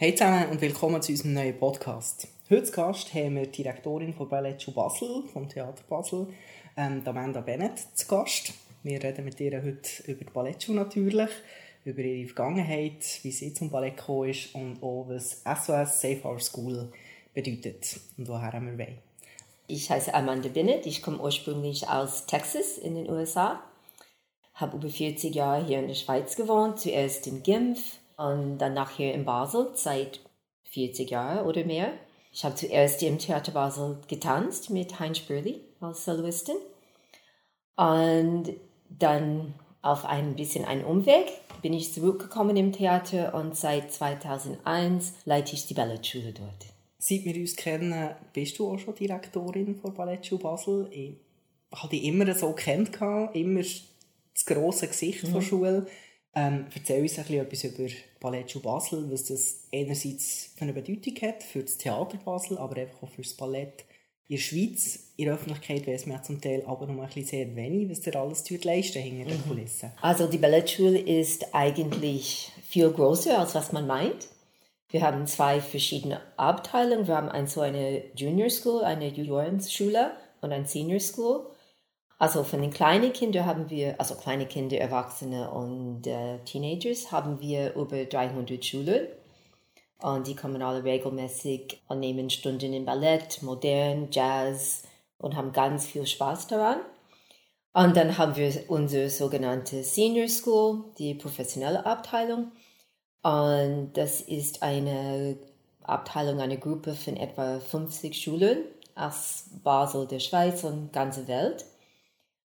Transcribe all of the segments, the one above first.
Hey zusammen und willkommen zu unserem neuen Podcast. Heute zu Gast haben wir die Direktorin von Ballettschuh Basel, vom Theater Basel, ähm, Amanda Bennett, zu Gast. Wir reden mit ihr heute über die Ballettschuh natürlich, über ihre Vergangenheit, wie sie zum Ballett gekommen ist und auch was SOS Safe Our School bedeutet und woher wir wollen. Ich heiße Amanda Bennett, ich komme ursprünglich aus Texas in den USA, habe über 40 Jahre hier in der Schweiz gewohnt, zuerst in Genf, und danach hier in Basel seit 40 Jahren oder mehr. Ich habe zuerst im Theater Basel getanzt mit Heinz Spürli als Soloistin und dann auf ein bisschen einen Umweg bin ich zurückgekommen im Theater und seit 2001 leite ich die Ballettschule dort. Seit wir uns kennen, bist du auch schon Direktorin von Ballettschule Basel. Ich habe dich immer so kennt, immer das grosse Gesicht mhm. der Schule. Ähm, erzähl uns ein bisschen etwas über Ballettschule Basel, was das einerseits für eine Bedeutung hat für das Theater Basel, aber einfach auch für das Ballett in der Schweiz. In der Öffentlichkeit weiß man ja zum Teil aber noch ein bisschen sehr wenig, was ihr alles leisten hinter den mhm. Kulissen. Also die Ballettschule ist eigentlich viel größer, als was man meint. Wir haben zwei verschiedene Abteilungen. Wir haben so eine Junior School, eine Juniorenschule und eine Senior School. Also von den kleinen Kindern haben wir, also kleine Kinder, Erwachsene und äh, Teenagers, haben wir über 300 Schulen. Und die kommen alle regelmäßig und nehmen Stunden in Ballett, Modern, Jazz und haben ganz viel Spaß daran. Und dann haben wir unsere sogenannte Senior School, die professionelle Abteilung. Und das ist eine Abteilung, eine Gruppe von etwa 50 Schulen aus Basel, der Schweiz und ganze Welt.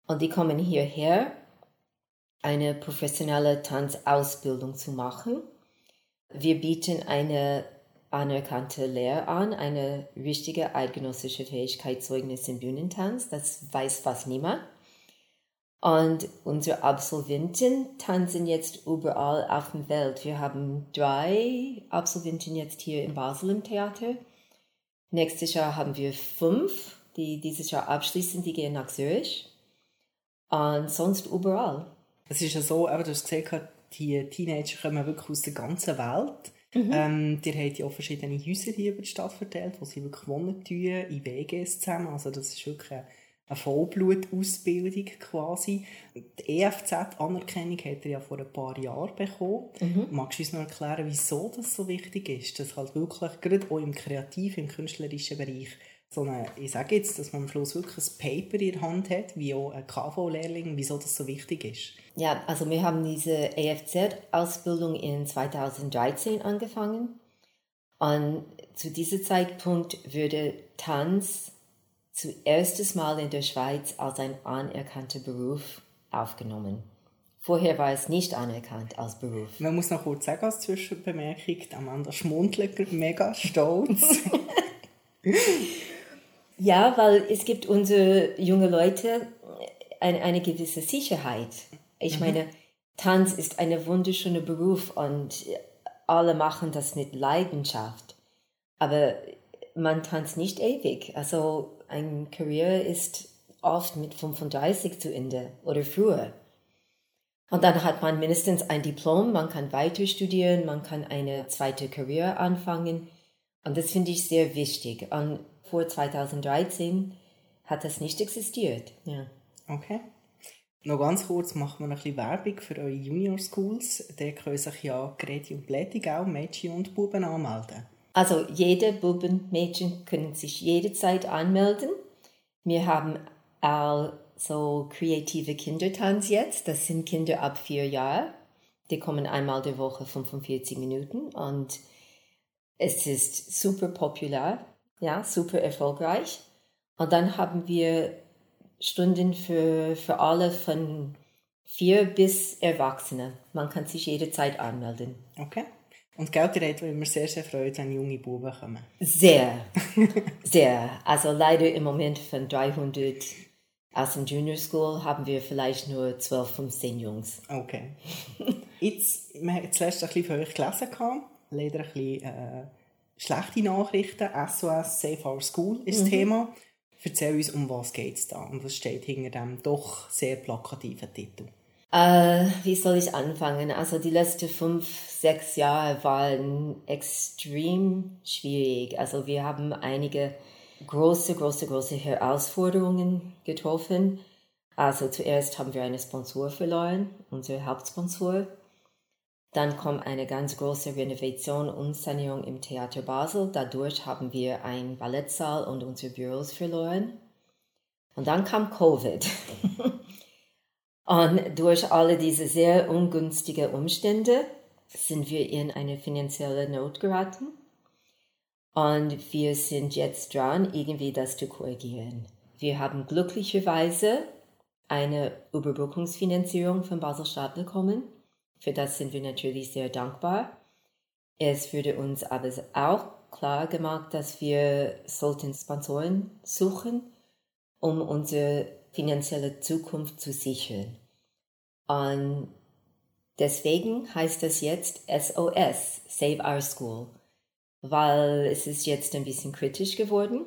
Und die kommen hierher, eine professionelle Tanzausbildung zu machen. Wir bieten eine anerkannte Lehre an, eine richtige eidgenössische Fähigkeitszeugnis im Bühnentanz. Das weiß fast niemand. Und unsere Absolventen tanzen jetzt überall auf der Welt. Wir haben drei Absolventen jetzt hier in Basel im Theater. Nächstes Jahr haben wir fünf, die dieses Jahr abschließen, die gehen nach Zürich und sonst überall. Es ist ja so, aber du hast gesehen, die Teenager kommen wirklich aus der ganzen Welt. Mhm. Ähm, ihr habt ja auch verschiedene Häuser hier über die Stadt verteilt, wo sie wirklich wohnen tun, in WGs zusammen. Also das ist wirklich eine, eine Vollblutausbildung quasi. Die EFZ-Anerkennung hat er ja vor ein paar Jahren bekommen. Mhm. Magst du uns noch erklären, wieso das so wichtig ist, dass halt wirklich gerade auch im kreativen, im künstlerischen Bereich so eine, ich sage jetzt, dass man am Schluss wirklich ein Paper in der Hand hat, wie auch ein KV-Lehrling, wieso das so wichtig ist? Ja, also wir haben diese EFZ-Ausbildung in 2013 angefangen und zu diesem Zeitpunkt würde Tanz zuerstes Mal in der Schweiz als ein anerkannter Beruf aufgenommen. Vorher war es nicht anerkannt als Beruf. Man muss noch kurz sagen als Zwischenbemerkung, Amanda schmunzelt mega stolz. Ja, weil es gibt unsere junge Leute eine, eine gewisse Sicherheit. Ich mhm. meine, Tanz ist ein wunderschöner Beruf und alle machen das mit Leidenschaft. Aber man tanzt nicht ewig. Also ein Karriere ist oft mit 35 zu Ende oder früher. Und dann hat man mindestens ein Diplom, man kann weiter studieren, man kann eine zweite Karriere anfangen. Und das finde ich sehr wichtig. Und vor 2013 hat das nicht existiert. Ja. Okay. Noch ganz kurz machen wir noch ein bisschen Werbung für eure Junior Schools. Da können sich ja Greti und Blättig auch Mädchen und Buben anmelden. Also jede Buben, Mädchen können sich jederzeit anmelden. Wir haben auch so kreative Kindertanz jetzt. Das sind Kinder ab vier Jahren. Die kommen einmal der Woche 45 Minuten und es ist super populär ja, super erfolgreich. Und dann haben wir Stunden für, für alle von vier bis Erwachsene. Man kann sich jederzeit anmelden. Okay. Und Geld redet, weil wir sehr, sehr freuen, wenn junge Buben kommen. Sehr, sehr. Also leider im Moment von 300 aus dem Junior School haben wir vielleicht nur 12, 15 Jungs. Okay. Jetzt, wir haben zuerst ein bisschen für euch gelesen, leider ein bisschen äh, schlechte Nachrichten. SOS Safe Our School ist mhm. das Thema. Erzähl uns, um was geht es da und was steht hinter dem doch sehr plakativen Titel. Äh, wie soll ich anfangen? Also die letzten fünf, sechs Jahre waren extrem schwierig. Also wir haben einige große, große, große Herausforderungen getroffen. Also zuerst haben wir einen Sponsor verloren, unser Hauptsponsor. Dann kommt eine ganz große Renovation und Sanierung im Theater Basel. Dadurch haben wir einen Ballettsaal und unsere Büros verloren. Und dann kam Covid. Und durch alle diese sehr ungünstigen Umstände sind wir in eine finanzielle Not geraten. Und wir sind jetzt dran, irgendwie das zu korrigieren. Wir haben glücklicherweise eine Überbrückungsfinanzierung von Basel-Stadt bekommen. Für das sind wir natürlich sehr dankbar. Es wurde uns aber auch klar gemacht, dass wir sollten Sponsoren suchen, um unsere finanzielle Zukunft zu sichern. Und deswegen heißt das jetzt SOS, Save Our School, weil es ist jetzt ein bisschen kritisch geworden.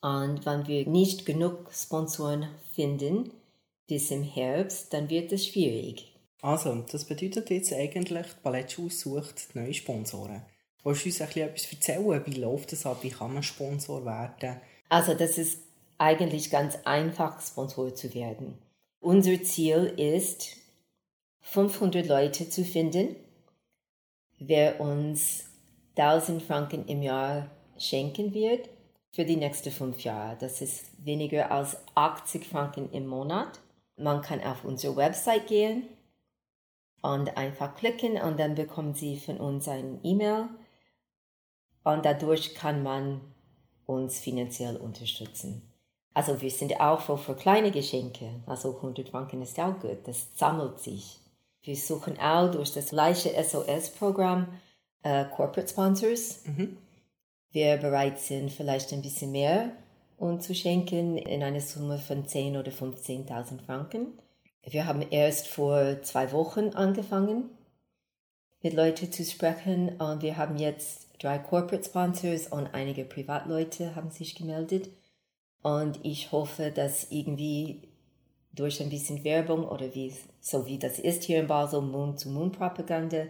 Und wenn wir nicht genug Sponsoren finden bis im Herbst, dann wird es schwierig. Also, das bedeutet jetzt eigentlich, die Ballettschule sucht neue Sponsoren. Willst du uns ein etwas erzählen? Wie läuft das ab? Wie kann man Sponsor werden? Also, das ist eigentlich ganz einfach, Sponsor zu werden. Unser Ziel ist, 500 Leute zu finden, wer uns 1000 Franken im Jahr schenken wird für die nächsten fünf Jahre. Das ist weniger als 80 Franken im Monat. Man kann auf unsere Website gehen und einfach klicken und dann bekommen Sie von uns ein E-Mail und dadurch kann man uns finanziell unterstützen. Also wir sind auch für, für kleine Geschenke, also 100 Franken ist auch gut, das sammelt sich. Wir suchen auch durch das gleiche SOS-Programm äh, Corporate Sponsors. Mhm. Wir bereit sind, vielleicht ein bisschen mehr uns zu schenken in einer Summe von 10.000 oder 15.000 Franken. Wir haben erst vor zwei Wochen angefangen, mit Leuten zu sprechen und wir haben jetzt drei Corporate Sponsors und einige Privatleute haben sich gemeldet. Und ich hoffe, dass irgendwie durch ein bisschen Werbung oder wie, so wie das ist hier in Basel, Mund-zu-Mund-Propaganda,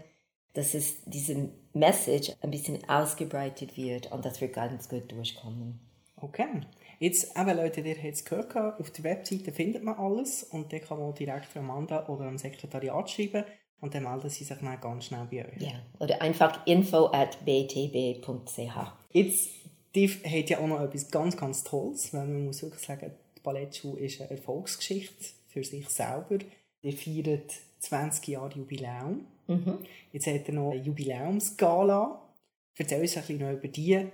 dass es diese Message ein bisschen ausgebreitet wird und dass wir ganz gut durchkommen. Okay. Jetzt, eben Leute, ihr habt es gehört, auf der Webseite findet man alles und dann kann man direkt Amanda oder am Sekretariat schreiben und dann melden sie sich dann ganz schnell bei euch. Ja, oder einfach info at btb.ch. Jetzt die hat ja auch noch etwas ganz, ganz Tolles, weil man muss wirklich sagen, die Ballettschule ist eine Erfolgsgeschichte für sich selber. Die feiert 20 Jahre Jubiläum. Mhm. Jetzt hat er noch eine Jubiläumsgala. Erzähl uns ein bisschen noch über die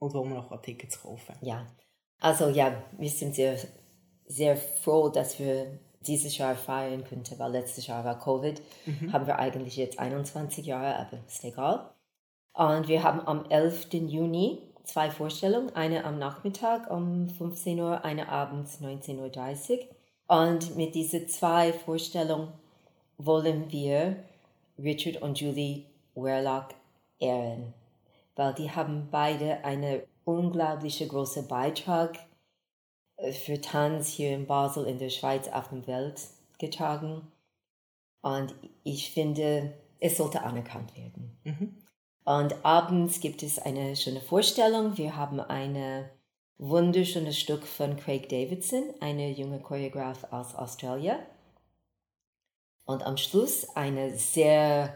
und wo man noch Tickets kaufen kann. Ja, also ja, wir sind sehr, sehr froh, dass wir dieses Jahr feiern könnten, weil letztes Jahr war Covid. Mhm. Haben wir eigentlich jetzt 21 Jahre, aber ist egal. Und wir haben am 11. Juni zwei Vorstellungen, eine am Nachmittag um 15 Uhr, eine abends 19.30 Uhr. Und mit diesen zwei Vorstellungen wollen wir Richard und Julie Werlock ehren, weil die haben beide einen unglaublich großen Beitrag äh, für Tanz hier in Basel, in der Schweiz, auf der Welt getragen. Und ich finde, es sollte anerkannt werden. Mhm. Und abends gibt es eine schöne Vorstellung. Wir haben ein wunderschönes Stück von Craig Davidson, eine junge Choreograf aus Australien. Und am Schluss ein sehr,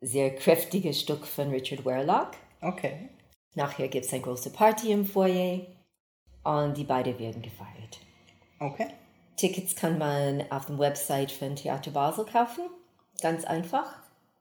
sehr kräftiges Stück von Richard Werlock. Okay. Nachher gibt es eine große Party im Foyer und die beiden werden gefeiert. Okay. Tickets kann man auf der Website von Theater Basel kaufen. Ganz einfach.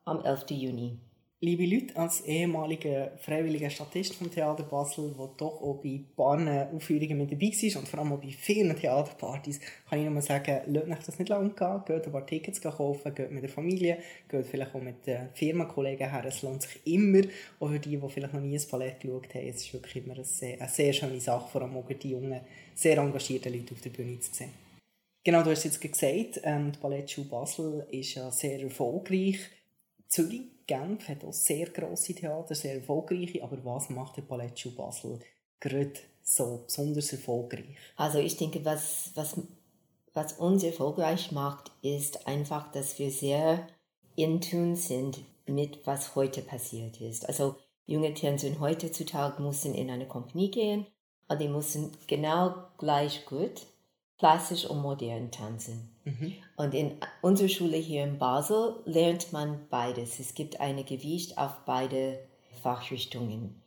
Am 11. Juni. Liebe Leute, als ehemaliger freiwilliger Statist vom Theater Basel, der doch auch bei ein paar Aufführungen mit dabei war und vor allem auch bei vielen Theaterpartys, kann ich nur sagen, lasst euch das nicht lang gehen, geht ein paar Tickets kaufen, geht mit der Familie, geht vielleicht auch mit den Firmenkollegen her, es lohnt sich immer, auch für die, die vielleicht noch nie ein Ballett geschaut haben, es ist wirklich immer eine sehr, eine sehr schöne Sache, vor allem auch die jungen, sehr engagierten Leute auf der Bühne zu sehen. Genau, du hast jetzt gesagt, ähm, die Ballettschule Basel ist ja sehr erfolgreich. Zürich Genf hat auch sehr grosse Theater, sehr erfolgreiche. Aber was macht der Ballettschule Basel gerade so besonders erfolgreich? Also ich denke, was, was was uns erfolgreich macht, ist einfach, dass wir sehr in tune sind mit was heute passiert ist. Also junge Tänzer heutzutage müssen in eine Kompanie gehen und die müssen genau gleich gut klassisch und modern tanzen. Mhm. Und in unserer Schule hier in Basel lernt man beides. Es gibt eine Gewicht auf beide Fachrichtungen.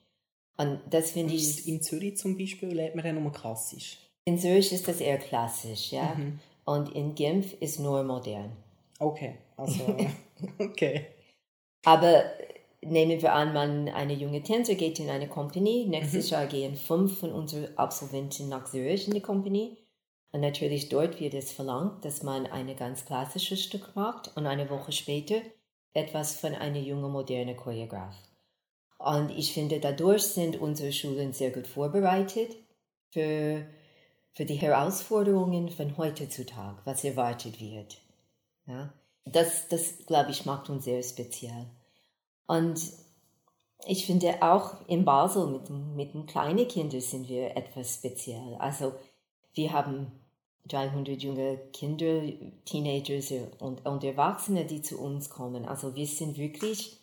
Und das finde ich. In Zürich zum Beispiel lernt man dann nur klassisch. In Zürich ist das eher klassisch, ja. Mhm. Und in Genf ist nur modern. Okay, also okay. Aber nehmen wir an, man eine junge Tänzer geht in eine Kompanie. Nächstes mhm. Jahr gehen fünf von unseren Absolventen nach Zürich in die Kompanie. Und natürlich dort wird es verlangt, dass man ein ganz klassisches Stück macht und eine Woche später etwas von einer jungen, modernen Choreograf. Und ich finde, dadurch sind unsere Schulen sehr gut vorbereitet für, für die Herausforderungen von heutzutage, was erwartet wird. Ja? Das, das, glaube ich, macht uns sehr speziell. Und ich finde auch in Basel mit, mit den kleinen Kindern sind wir etwas speziell. Also wir haben 300 junge Kinder, Teenagers und, und Erwachsene, die zu uns kommen. Also wir sind wirklich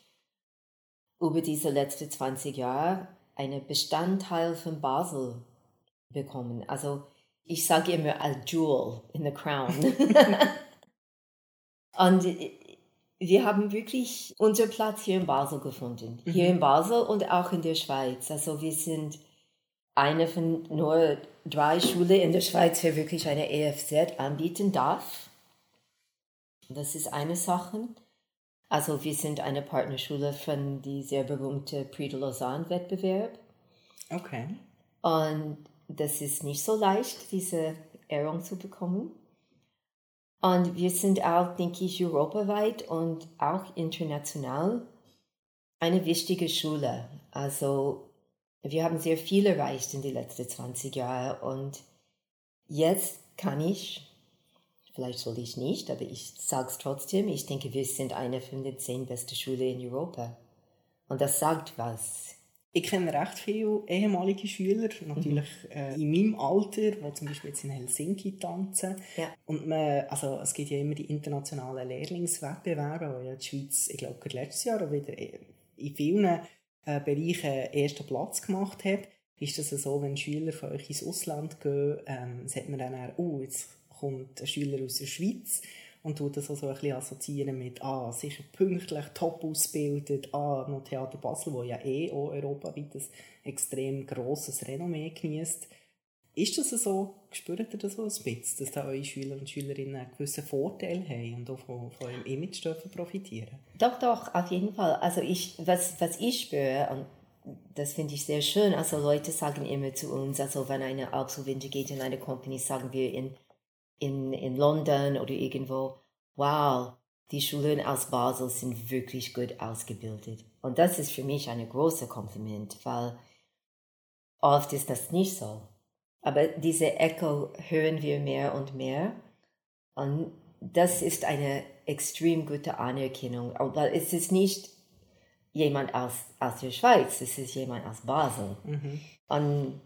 über diese letzten 20 Jahre einen Bestandteil von Basel bekommen. Also ich sage immer a jewel in the crown. und wir haben wirklich unseren Platz hier in Basel gefunden. Hier mhm. in Basel und auch in der Schweiz. Also wir sind eine von nur drei Schulen in der Schweiz, die wirklich eine EFZ anbieten darf. Das ist eine Sache. Also wir sind eine Partnerschule von die sehr berühmte Prix de Lausanne-Wettbewerb. Okay. Und das ist nicht so leicht, diese Ehrung zu bekommen. Und wir sind auch, denke ich, europaweit und auch international eine wichtige Schule. Also wir haben sehr viel erreicht in den letzten 20 Jahren und jetzt kann ich, vielleicht soll ich nicht, aber ich sage es trotzdem, ich denke, wir sind eine von den zehn besten Schulen in Europa. Und das sagt was. Ich kenne recht viele ehemalige Schüler, natürlich mhm. äh, in meinem Alter, die zum Beispiel jetzt in Helsinki tanzen. Ja. Und man, also es gibt ja immer die internationalen Lehrlingswettbewerbe, wo ja die Schweiz, ich glaube, letztes Jahr wieder in vielen äh, Bereichen ersten Platz gemacht hat. Ist das so, wenn Schüler von euch ins Ausland gehen, ähm, sagt man dann auch, oh, jetzt kommt ein Schüler aus der Schweiz und tut das also ein bisschen assoziieren mit, ah, sicher pünktlich, top ausgebildet, ah, noch Theater Basel, wo ja eh auch europaweit ein extrem grosses Renommee genießt. Ist das so, spürt ihr das so ein bisschen, dass da eure Schüler und Schülerinnen einen gewissen Vorteil haben und auch von, von eurem Image dürfen profitieren? Doch, doch, auf jeden Fall. Also ich, was, was ich spüre, und das finde ich sehr schön, also Leute sagen immer zu uns, also wenn eine Absolventin geht in eine Company, sagen wir in in, in London oder irgendwo, wow, die Schulen aus Basel sind wirklich gut ausgebildet. Und das ist für mich ein großes Kompliment, weil oft ist das nicht so. Aber diese Echo hören wir mehr und mehr. Und das ist eine extrem gute Anerkennung, weil es ist nicht jemand aus, aus der Schweiz, es ist jemand aus Basel. Mhm. Und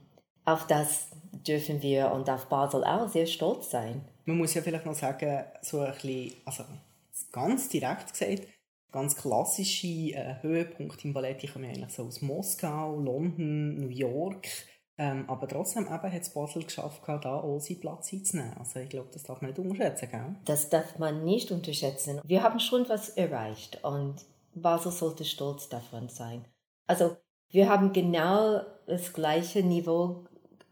auf das dürfen wir und auf Basel auch sehr stolz sein. Man muss ja vielleicht noch sagen, so ein bisschen, also ganz direkt gesagt, ganz klassische äh, Höhepunkte im Ballett, die kommen eigentlich so aus Moskau, London, New York. Ähm, aber trotzdem eben hat es Basel geschafft, da auch seinen Platz einzunehmen. Also ich glaube, das darf man nicht unterschätzen, gell? Das darf man nicht unterschätzen. Wir haben schon was erreicht und Basel sollte stolz davon sein. Also wir haben genau das gleiche Niveau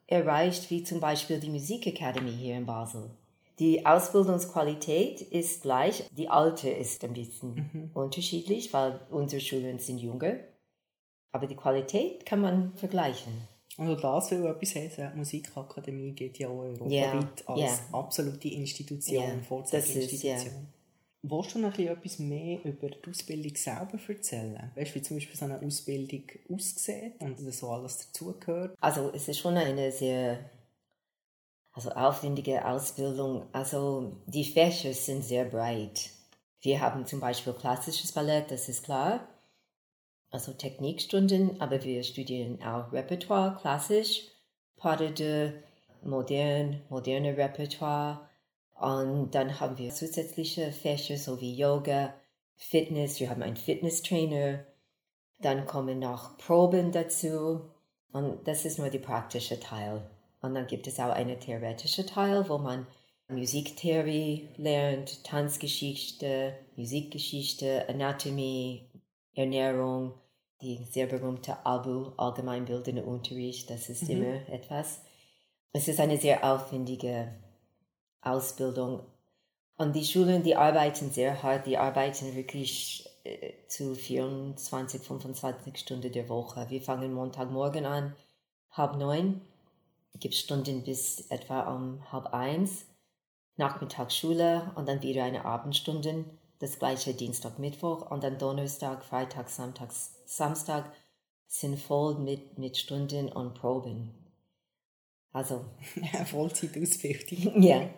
erreicht wie zum Beispiel die Musikakademie hier in Basel. Die Ausbildungsqualität ist gleich, die alte ist ein bisschen mhm. unterschiedlich, weil unsere Schulen sind jünger. Aber die Qualität kann man vergleichen. Also das will etwas heißen. Die Musikakademie geht ja auch europaweit yeah. als yeah. absolute Institution, yeah. Vorzeigeinstitution. Yeah. Willst du noch etwas mehr über die Ausbildung selber erzählen? Weißt du, wie zum Beispiel so eine Ausbildung aussieht und so alles dazugehört? Also es ist schon eine sehr also aufwendige Ausbildung. Also die Fächer sind sehr breit. Wir haben zum Beispiel klassisches Ballett, das ist klar. Also Technikstunden, aber wir studieren auch Repertoire, klassisch, Pas de modern, moderne Repertoire Und dann haben wir zusätzliche Fächer, so wie Yoga, Fitness. Wir haben einen Fitnesstrainer. Dann kommen noch Proben dazu. Und das ist nur der praktische Teil. Und dann gibt es auch einen theoretischen Teil, wo man Musiktheorie lernt, Tanzgeschichte, Musikgeschichte, Anatomie, Ernährung, die sehr berühmte ABU, allgemeinbildende Unterricht, das ist mhm. immer etwas. Es ist eine sehr aufwendige Ausbildung. Und die Schulen, die arbeiten sehr hart, die arbeiten wirklich äh, zu 24, 25 Stunden der Woche. Wir fangen Montagmorgen an, halb neun, gibt Stunden bis etwa um halb eins, Nachmittagsschule und dann wieder eine Abendstunde, das gleiche Dienstag, Mittwoch und dann Donnerstag, Freitag, Samstag, Samstag sind voll mit, mit Stunden und Proben. Also. Vollzeitausbildung. Ja.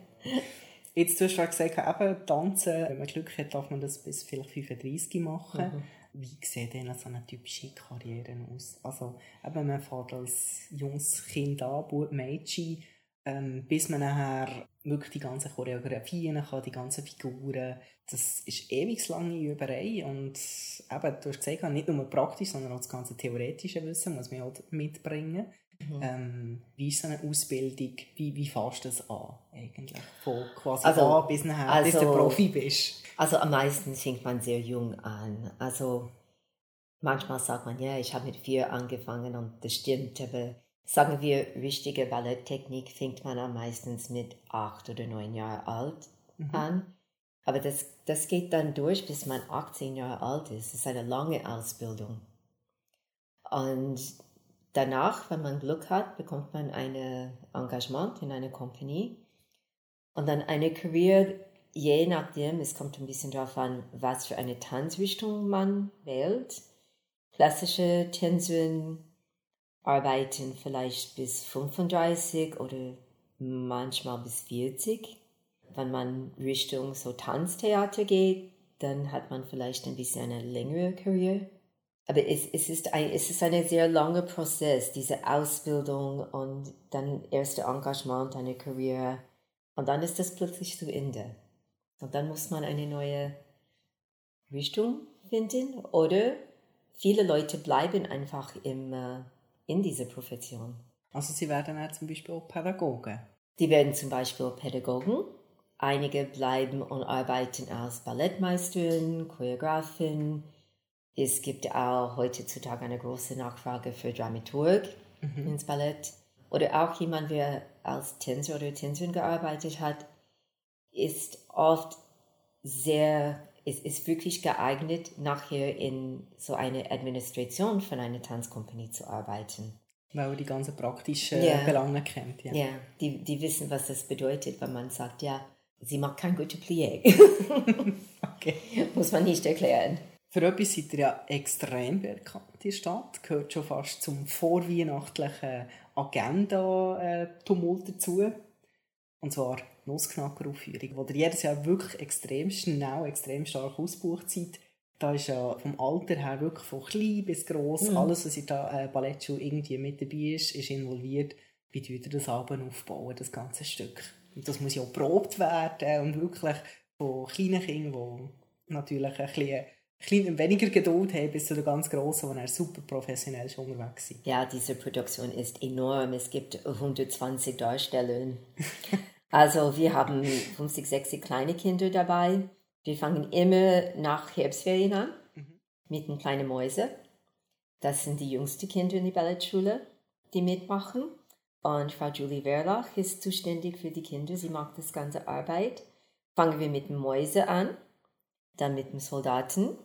Jetzt, du hast schon gesagt, eben tanzen, wenn man Glück hat, darf man das bis vielleicht 35 machen. Mhm. Wie sieht denn so eine typische Karriere aus? Also, eben, man fährt als junges Kind an, Mädchen, ähm, bis man nachher wirklich die ganzen Choreografien kann, die ganzen Figuren. Das ist ewig lange Überei und eben, du hast gesagt, nicht nur praktisch, sondern auch das ganze theoretische Wissen muss man halt mitbringen. Mhm. Ähm, wie ist so eine Ausbildung, wie, wie fährst du das an eigentlich? Von quasi also, an bis nachher, also, bis du Profi bist? Also am meisten fängt man sehr jung an. Also manchmal sagt man, ja, ich habe mit vier angefangen und das stimmt, aber sagen wir, richtige Balletttechnik fängt man am meisten mit acht oder neun Jahren alt mhm. an. Aber das, das geht dann durch, bis man 18 Jahre alt ist. Das ist eine lange Ausbildung. Und danach, wenn man Glück hat, bekommt man ein Engagement in einer Company und dann eine Karriere, je nachdem, es kommt ein bisschen darauf an, was für eine Tanzrichtung man wählt. Klassische Tänzerin arbeiten vielleicht bis 35 oder manchmal bis 40. Wenn man Richtung so Tanztheater geht, dann hat man vielleicht ein bisschen eine längere Karriere. Aber es, es, ist ein, es ist ein sehr langer Prozess, diese Ausbildung und dann erste Engagement, eine Karriere. Und dann ist das plötzlich zu Ende. Und dann muss man eine neue Richtung finden oder viele Leute bleiben einfach im, äh, in dieser Profession. Also sie werden auch zum Beispiel auch Pädagogen? Die werden zum Beispiel Pädagogen. Einige bleiben und arbeiten als Ballettmeisterin, Choreografin, es gibt auch heutzutage eine große Nachfrage für Dramaturg mhm. ins Ballett. Oder auch jemand, der als Tänzer oder Tänzerin gearbeitet hat, ist oft sehr, ist, ist wirklich geeignet, nachher in so einer Administration von einer Tanzkompanie zu arbeiten. Weil er die ganzen praktischen ja. Belange kennt. Ja, ja die, die wissen, was das bedeutet, wenn man sagt, ja, sie macht kein gutes Plié. okay. Muss man nicht erklären. Für etwas seid ihr ja extrem bekannt der Stadt. Gehört schon fast zum vorweihnachtlichen Agenda-Tumult dazu. Und zwar die Nussknacker-Aufführung, wo ihr jedes Jahr wirklich extrem schnell, extrem stark ausgebucht seid. Da ist ja vom Alter her wirklich von klein bis gross mhm. alles, was in der äh, Ballettschule irgendwie mit dabei ist, ist involviert. Wie tut ihr das Abend aufbauen, das ganze Stück? Und das muss ja auch probt werden und wirklich von kleinen Kindern, die natürlich ein bisschen klein, weniger Geduld haben bis zu den ganz Grossen, wo er super professionell schon unterwegs sind. Ja, diese Produktion ist enorm. Es gibt 120 Darsteller. also wir haben 50, 60 kleine Kinder dabei. Wir fangen immer nach Herbstferien an mhm. mit den kleinen Mäuse. Das sind die jüngsten Kinder in der Ballettschule, die mitmachen. Und Frau Julie Werlach ist zuständig für die Kinder. Sie macht das ganze Arbeit. Fangen wir mit den Mäuse an, dann mit den Soldaten,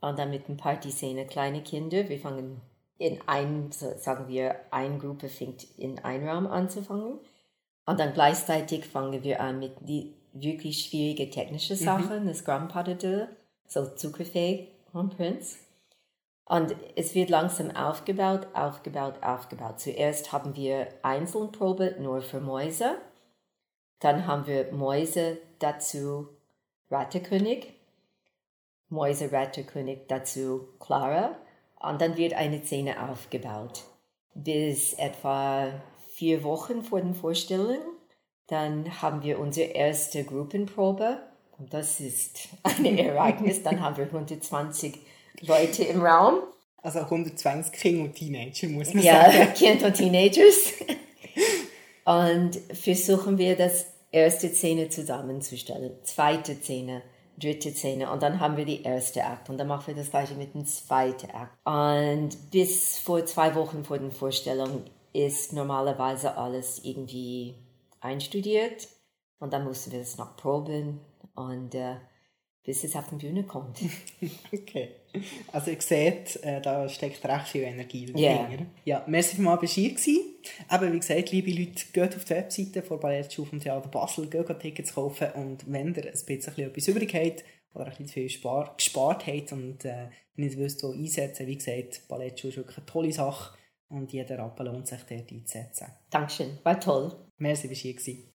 und dann mit ein Partyszene kleine Kinder. Wir fangen in ein, sagen wir, eine Gruppe fängt in einem Raum anzufangen. Und dann gleichzeitig fangen wir an mit die wirklich schwierige technische mhm. Sachen, mhm. das Grandpa so zuckerfähig und Prinz. Und es wird langsam aufgebaut, aufgebaut, aufgebaut. Zuerst haben wir Einzelprobe nur für Mäuse. Dann haben wir Mäuse dazu Rattekönig Mäuseratterkönig dazu Clara und dann wird eine Szene aufgebaut. Bis etwa vier Wochen vor den Vorstellungen, Dann haben wir unsere erste Gruppenprobe. Und das ist ein Ereignis. Dann haben wir 120 Leute im Raum. Also 120 Kinder und Teenager, muss man ja, sagen. Kinder und Teenagers. und versuchen wir das erste Szene zusammenzustellen, zweite Szene, dritte Szene und dann haben wir die erste Akt und dann machen wir das gleiche mit dem zweiten Akt. Und bis vor zwei Wochen vor der Vorstellung ist normalerweise alles irgendwie einstudiert und dann mussten wir das noch proben und äh, bis es auf die Bühne kommt. okay. Also ihr seht, äh, da steckt recht viel Energie drin. Yeah. Ja, merci mal dir gewesen. Aber wie gesagt, liebe Leute, geht auf die Webseite von Ballettschule vom Theater Basel, geht Tickets kaufen und wenn ihr ein bisschen etwas übrig habt oder ein bisschen viel spar gespart habt und äh, nicht wisst, wo einsetzen, wie gesagt, Ballettschule ist wirklich eine tolle Sache und jeder Rappen lohnt sich dort einzusetzen. Dankeschön, war toll. Merci, bist du hier gewesen.